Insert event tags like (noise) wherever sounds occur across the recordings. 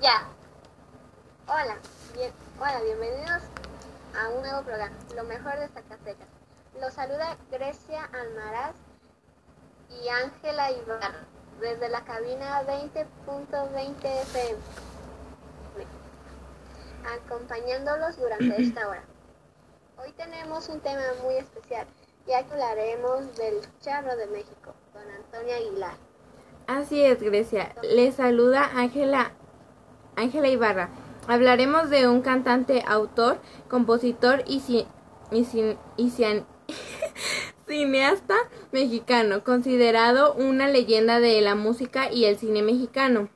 Ya. Hola, bien, hola, bienvenidos a un nuevo programa, lo mejor de Zacatecas. Los saluda Grecia Almaraz y Ángela Ibarra desde la cabina 20.20 FM, acompañándolos durante esta hora. Hoy tenemos un tema muy especial, ya que hablaremos del Charro de México, don Antonio Aguilar. Así es, Grecia. Les saluda Ángela Ángela Ibarra. Hablaremos de un cantante, autor, compositor y, ci- y ci- y cian- (laughs) cineasta mexicano, considerado una leyenda de la música y el cine mexicano.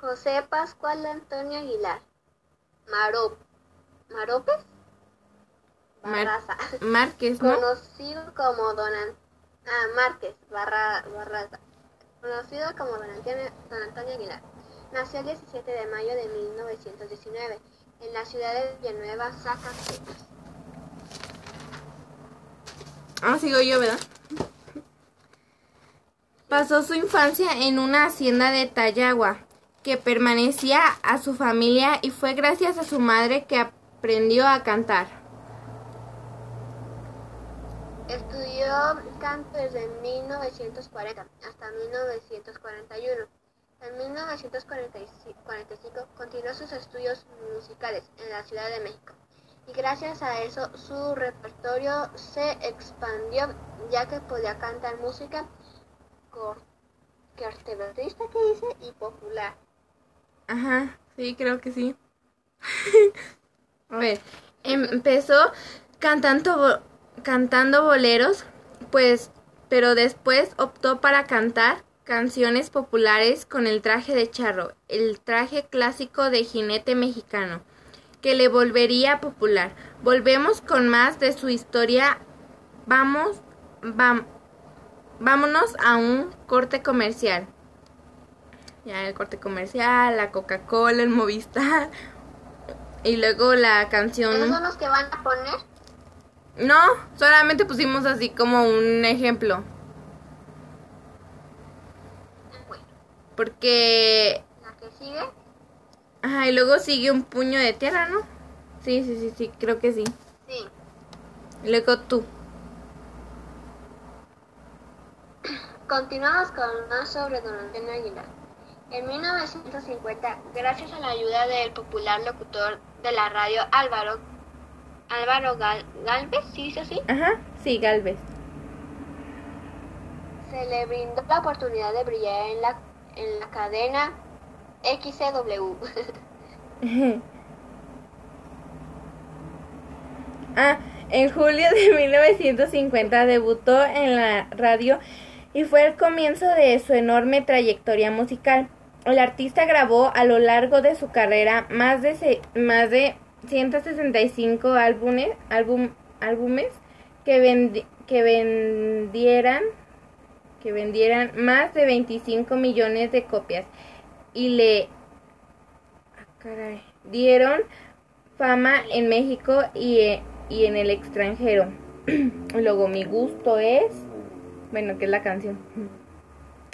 José Pascual Antonio Aguilar. Marop. ¿Maropes? Mar- Barraza. Márquez, ¿no? Conocido como Don An- ah, Márquez Barra, Barraza. Conocido como Don Antonio, Aguilar. Nació el 17 de mayo de 1919 en la ciudad de Villanueva, Zacatecas. Ah, sigo yo, ¿verdad? Pasó su infancia en una hacienda de Tayagua, que permanecía a su familia y fue gracias a su madre que aprendió a cantar. Estudió canto desde 1940 hasta 1941. En 1945 continuó sus estudios musicales en la Ciudad de México y gracias a eso su repertorio se expandió ya que podía cantar música cor- cortometrista que dice y popular. Ajá, sí, creo que sí. (laughs) a ver, em- empezó cantando, cantando boleros, pues, pero después optó para cantar canciones populares con el traje de charro, el traje clásico de jinete mexicano, que le volvería popular. Volvemos con más de su historia. Vamos, vam- vámonos a un corte comercial. Ya el corte comercial, la Coca-Cola, el Movistar. (laughs) Y luego la canción. ¿Esos son los que van a poner? No, solamente pusimos así como un ejemplo. Bueno, Porque. la que sigue. Ajá, y luego sigue un puño de tierra, ¿no? Sí, sí, sí, sí, creo que sí. Sí. Y luego tú. Continuamos con más sobre Don Antonio Aguilar. En 1950, gracias a la ayuda del popular locutor de la radio Álvaro, Álvaro Gal- Galvez, ¿sí dice así? Ajá, sí, Galvez. Se le brindó la oportunidad de brillar en la, en la cadena XCW. (laughs) Ah, en julio de 1950 debutó en la radio y fue el comienzo de su enorme trayectoria musical. El artista grabó a lo largo de su carrera más de, se- más de 165 álbumes, álbum- álbumes que, vendi- que vendieran que vendieran más de 25 millones de copias y le ah, caray, dieron fama en México y, e- y en el extranjero. (clears throat) Luego mi gusto es, bueno, que es la canción.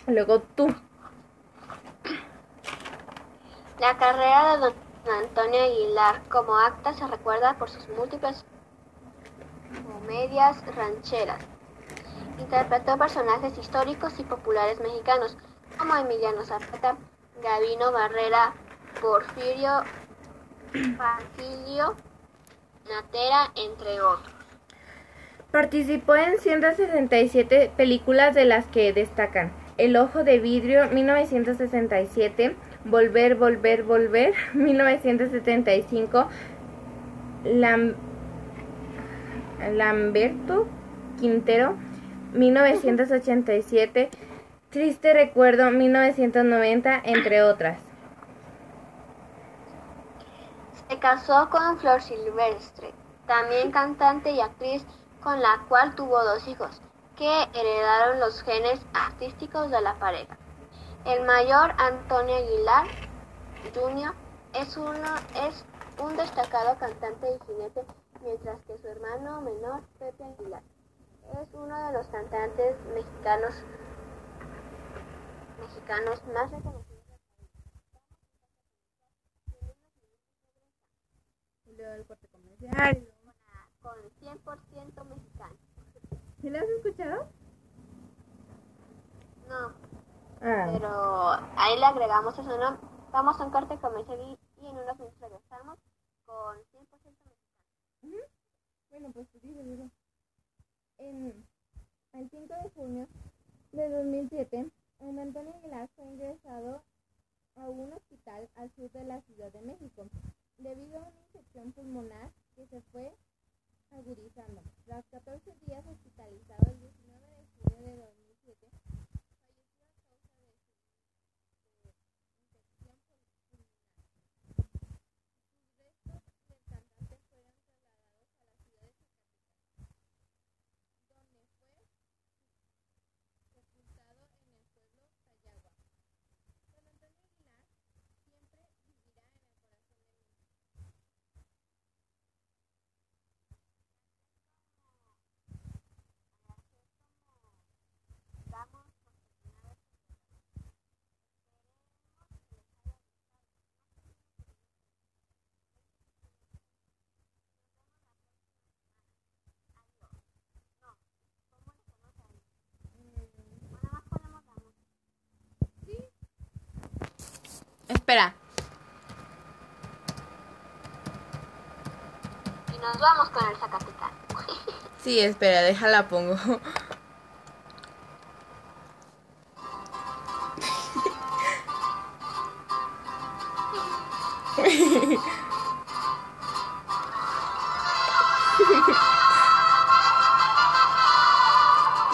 Luego tú. La carrera de Antonio Aguilar como acta se recuerda por sus múltiples comedias rancheras. Interpretó personajes históricos y populares mexicanos como Emiliano Zapata, Gavino Barrera, Porfirio, Parcilio, Natera, entre otros. Participó en 167 películas de las que destacan El Ojo de Vidrio 1967, Volver, Volver, Volver (laughs) 1975, Lam- Lamberto Quintero 1987, Triste Recuerdo 1990, entre otras. Se casó con Flor Silvestre, también cantante y actriz, con la cual tuvo dos hijos, que heredaron los genes artísticos de la pareja. El mayor, Antonio Aguilar Jr., es, uno, es un destacado cantante y jinete, mientras que su hermano menor, Pepe Aguilar, es uno de los cantantes mexicanos mexicanos más reconocidos del corte comercial. Con 100% mexicano. ¿Sí lo has escuchado? No, Ah. pero ahí le agregamos eso, ¿no? Vamos a un corte comercial y, y en unos minutos regresamos con 100% mexicano. Bueno, pues tú dices eso. En el 5 de junio de 2007, don Antonio Aguilar fue ingresado a un hospital al sur de la Ciudad de México debido a una infección pulmonar que se fue agudizando. Tras 14 días hospitalizado el 19 de junio de 2007, falleció a causa de su de infección pulmonar. Sus restos del cantante fueron trasladados a la ciudad de Zacatecas, donde fue sepultado en el pueblo Tayagua. Don Antonio Aguilar siempre vivirá en el corazón de México. Vamos por terminado este programa. Esperemos que les haya gustado. Adiós. No, ¿cómo le ponemos ahí? O nada más ponemos la música. Espera. Y nos vamos con el Zacatecano. (laughs) Sí, espera, déjala pongo.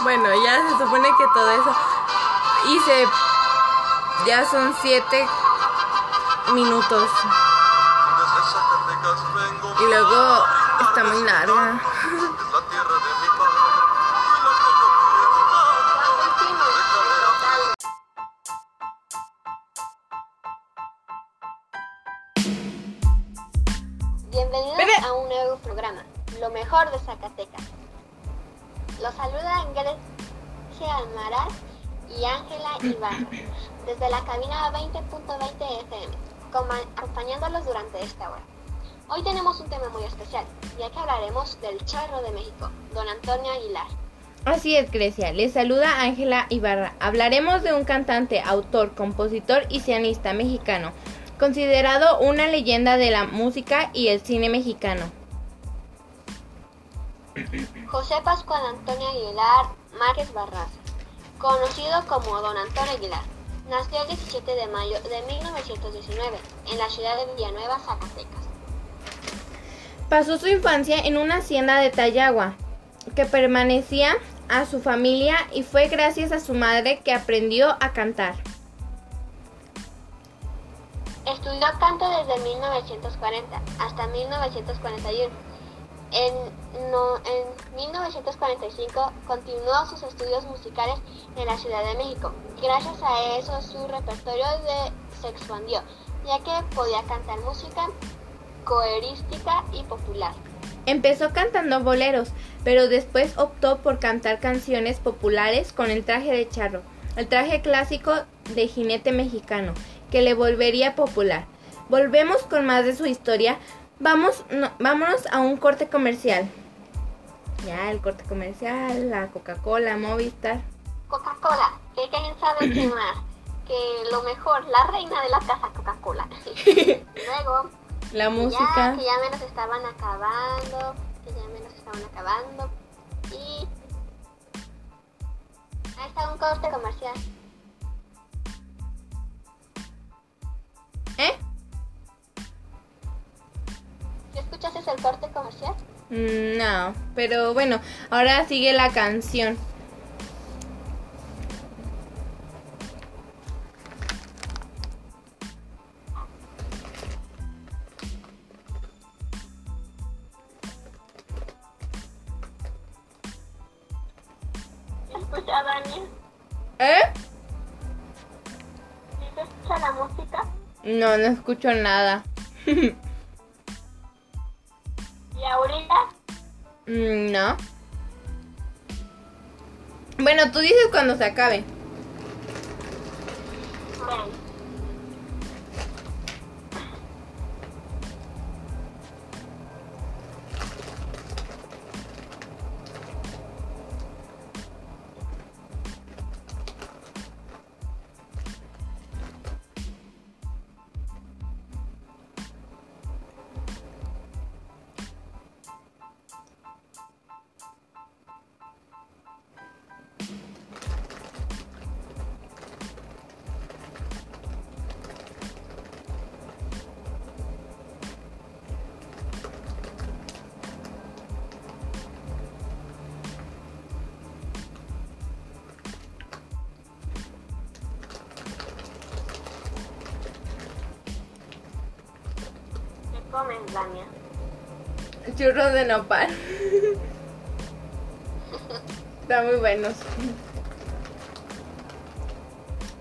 Bueno, ya se supone que todo eso. Se. Ya son siete minutos. Y luego está muy larga. Bienvenidos a un nuevo programa, Lo mejor de Zacatecas. Los saludan Grecia Almaraz y Ángela Ibarra desde la cabina 20.20 FM, coma- acompañándolos durante esta hora. Hoy tenemos un tema muy especial, ya que hablaremos del charro de México, don Antonio Aguilar. Así es, Grecia. Les saluda Ángela Ibarra. Hablaremos de un cantante, autor, compositor y cianista mexicano, considerado una leyenda de la música y el cine mexicano. José Pascual Antonio Aguilar Márquez Barraza, conocido como Don Antonio Aguilar, nació el 17 de mayo de 1919 en la ciudad de Villanueva, Zacatecas. Pasó su infancia en una hacienda de Tayagua, que permanecía a su familia y fue gracias a su madre que aprendió a cantar. Estudió canto desde 1940 hasta 1941. En, no- en 1945 continuó sus estudios musicales en la Ciudad de México. Gracias a eso su repertorio se expandió, ya que podía cantar música coerística y popular. Empezó cantando boleros, pero después optó por cantar canciones populares con el traje de charro, el traje clásico de jinete mexicano, que le volvería popular. Volvemos con más de su historia. Vamos, no- vámonos a un corte comercial. Ya, el corte comercial, la Coca-Cola, Movistar. Coca-Cola, que quién sabe qué (clears throat) más, que lo mejor, la reina de la casa Coca-Cola. (laughs) Luego, La ya música. que ya menos estaban acabando, que ya menos estaban acabando. Y ahí está un corte comercial. ¿Sí escuchas ese el corte comercial? Mm, No, pero bueno, ahora sigue la canción. ¿Eh? ¿Sí se escucha la música? No, no escucho nada. (laughs) No. Bueno, tú dices cuando se acabe. ¿Qué comes, Dania? Churros de nopal. Están muy buenos.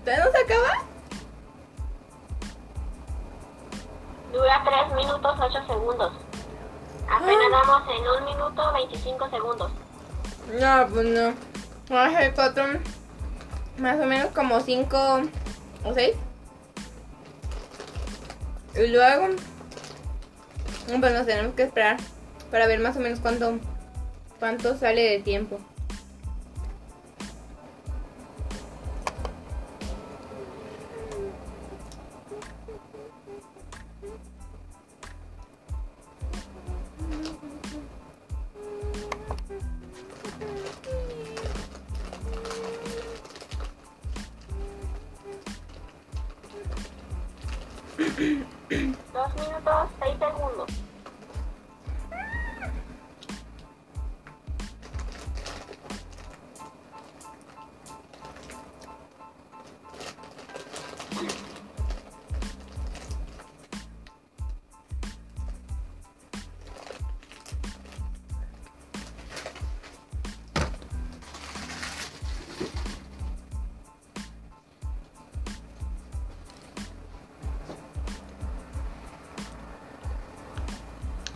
¿Todavía no se acaba? Dura 3 minutos 8 segundos. Apenas Ah. vamos en 1 minuto 25 segundos. No, pues no. Vamos a hacer cuatro, más o menos como cinco o seis. Y luego, pues nos tenemos que esperar para ver más o menos cuánto, cuánto sale de tiempo.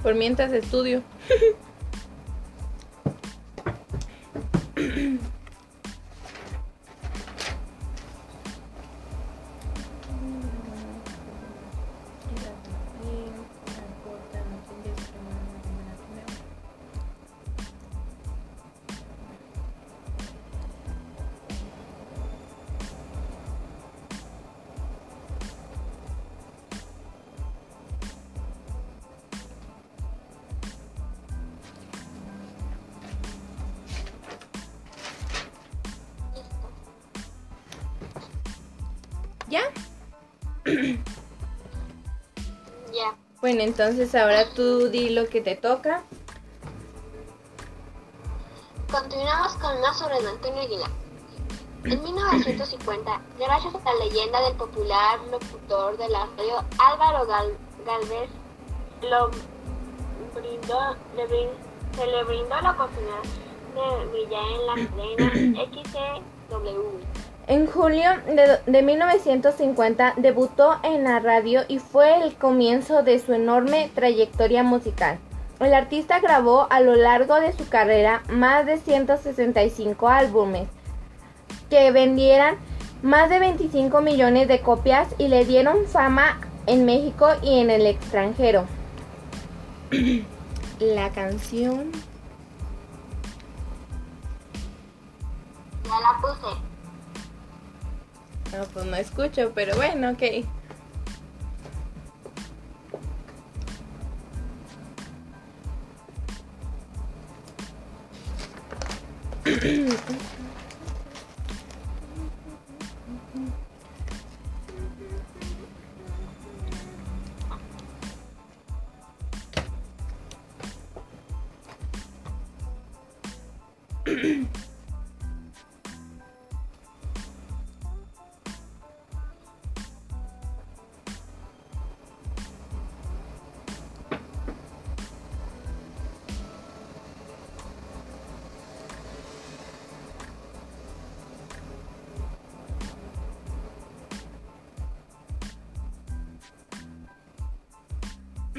Por mientras estudio. (laughs) Entonces ahora tú di lo que te toca. Continuamos con más sobre don Antonio Aguilar. En 1950, gracias a la leyenda del popular locutor de la radio Álvaro Gal- Galvez, lo brindó, le se le brindó la oportunidad de brillar en la cadena (clears throat) XCW. En julio de, de 1950 debutó en la radio y fue el comienzo de su enorme trayectoria musical. El artista grabó a lo largo de su carrera más de 165 álbumes que vendieran más de 25 millones de copias y le dieron fama en México y en el extranjero. (clears throat) La canción Ya la puse. No, pues no escucho, pero bueno, ok.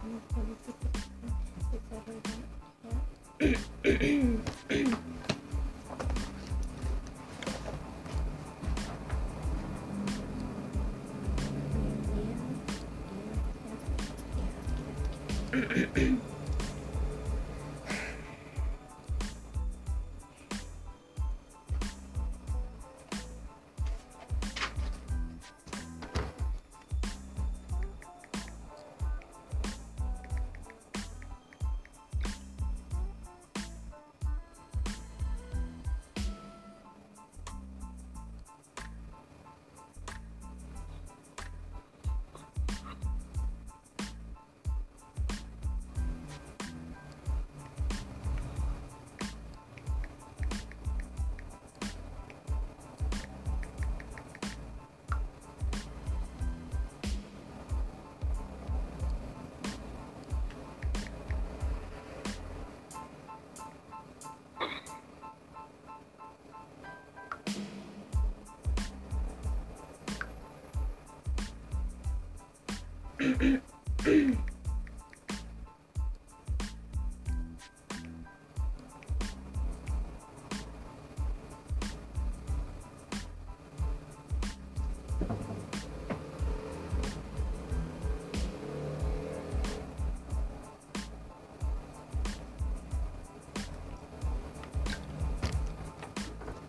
como políticos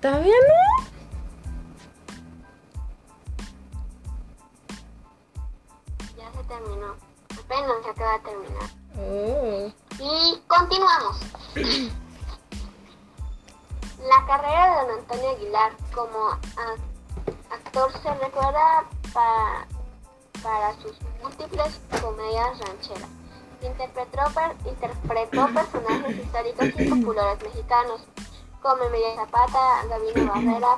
¿Todavía no? Terminó. Apenas se acaba de terminar. Oh. Y continuamos. La carrera de don Antonio Aguilar como actor se recuerda para, para sus múltiples comedias rancheras. Interpretó, per- interpretó personajes históricos y populares mexicanos como Emilia Zapata, Gabino Barrera,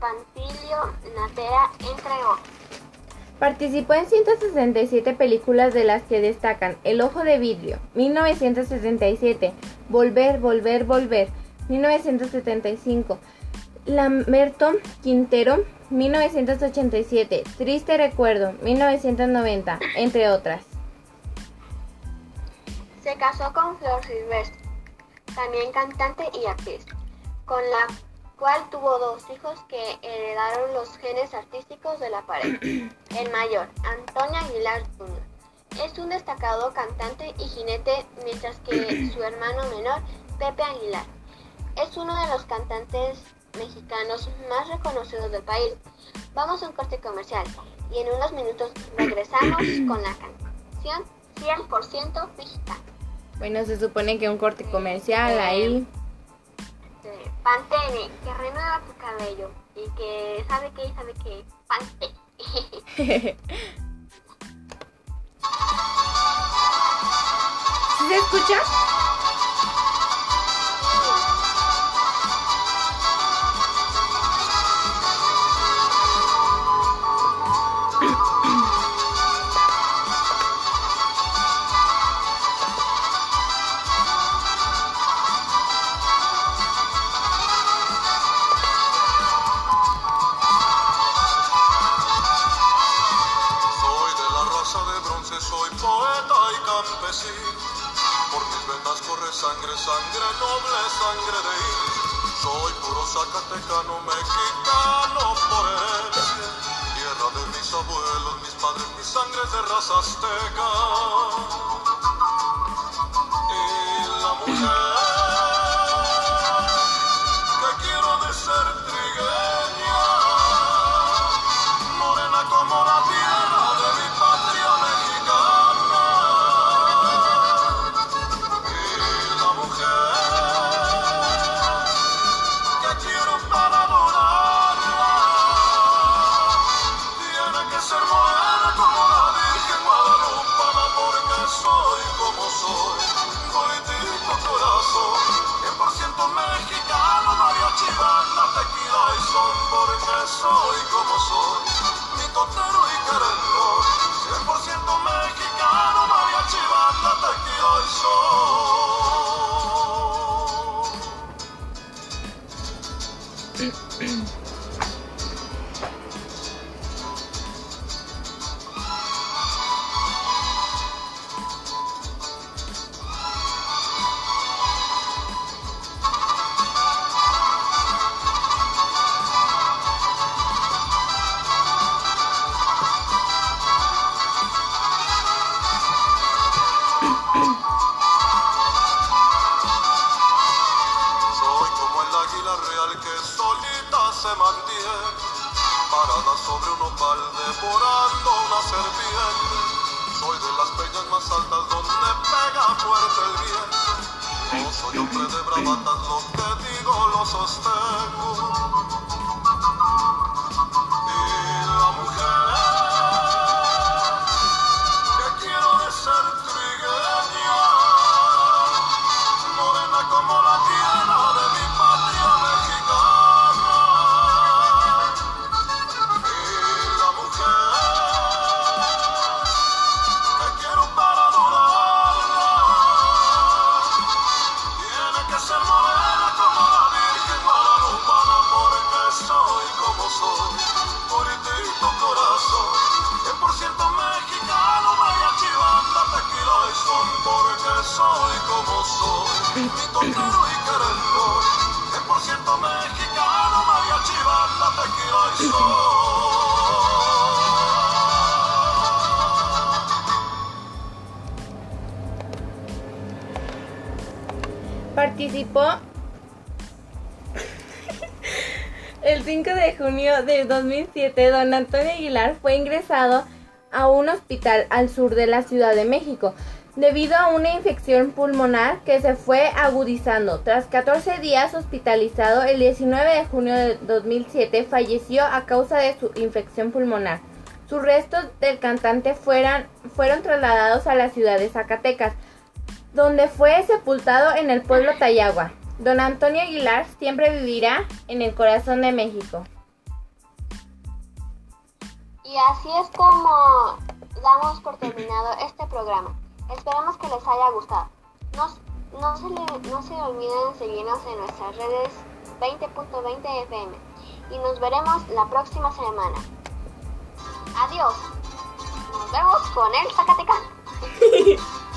Pancilio, Natera, entre otros. Participó en 167 películas de las que destacan El Ojo de Vidrio, 1967, Volver, Volver, Volver, 1975, Lamberto Quintero, 1987, Triste Recuerdo, 1990, entre otras. Se casó con Flor Silvestre, también cantante y actriz, con la cual tuvo dos hijos que heredaron los genes artísticos de la pareja. (clears throat) El mayor, Antonio Aguilar Jr., es un destacado cantante y jinete, mientras que (clears throat) su hermano menor, Pepe Aguilar, es uno de los cantantes mexicanos más reconocidos del país. Vamos a un corte comercial y en unos minutos regresamos (clears throat) con la canción 100% mexicana. Bueno, se supone que un corte comercial ahí. Este, Pantene, que renueva tu cabello y que sabe que sabe que Pantene. (laughs) ¿Sí se escucha? Zacatecano, mexicano por. Tierra de mis abuelos, mis padres, mi sangre de raza azteca. I saw. El 5 de junio de 2007. Don Antonio Aguilar fue ingresado a un hospital al sur de la Ciudad de México debido a una infección pulmonar que se fue agudizando. Tras 14 días hospitalizado, el 19 de junio de 2007 falleció a causa de su infección pulmonar. Sus restos del cantante fueron trasladados a la ciudad de Zacatecas, donde fue sepultado en el pueblo Tayagua. Don Antonio Aguilar siempre vivirá en el corazón de México. Y así es como damos por terminado este programa. Esperamos que les haya gustado. No, no, se, le- no se olviden seguirnos en nuestras redes 20.20 FM y nos veremos la próxima semana. Adiós. Nos vemos con el Zacatecas. (laughs)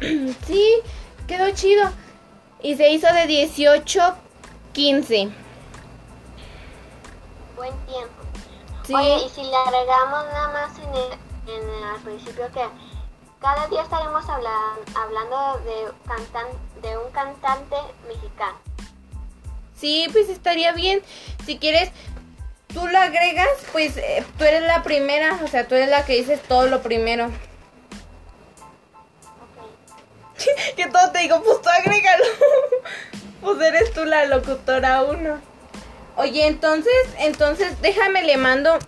(clears throat) sí, quedó chido. Y se hizo de 18 15. Buen tiempo. Sí. Oye, y si le agregamos nada más en el, en el- al principio que cada día estaremos habla- hablando de, cantan, de un cantante mexicano. Sí, pues estaría bien. Si quieres, tú lo agregas, pues eh, tú eres la primera, o sea, tú eres la que dices todo lo primero. Te digo, pues tú agrégalo. (laughs) pues eres tú la locutora uno. Oye, entonces, entonces déjame le mando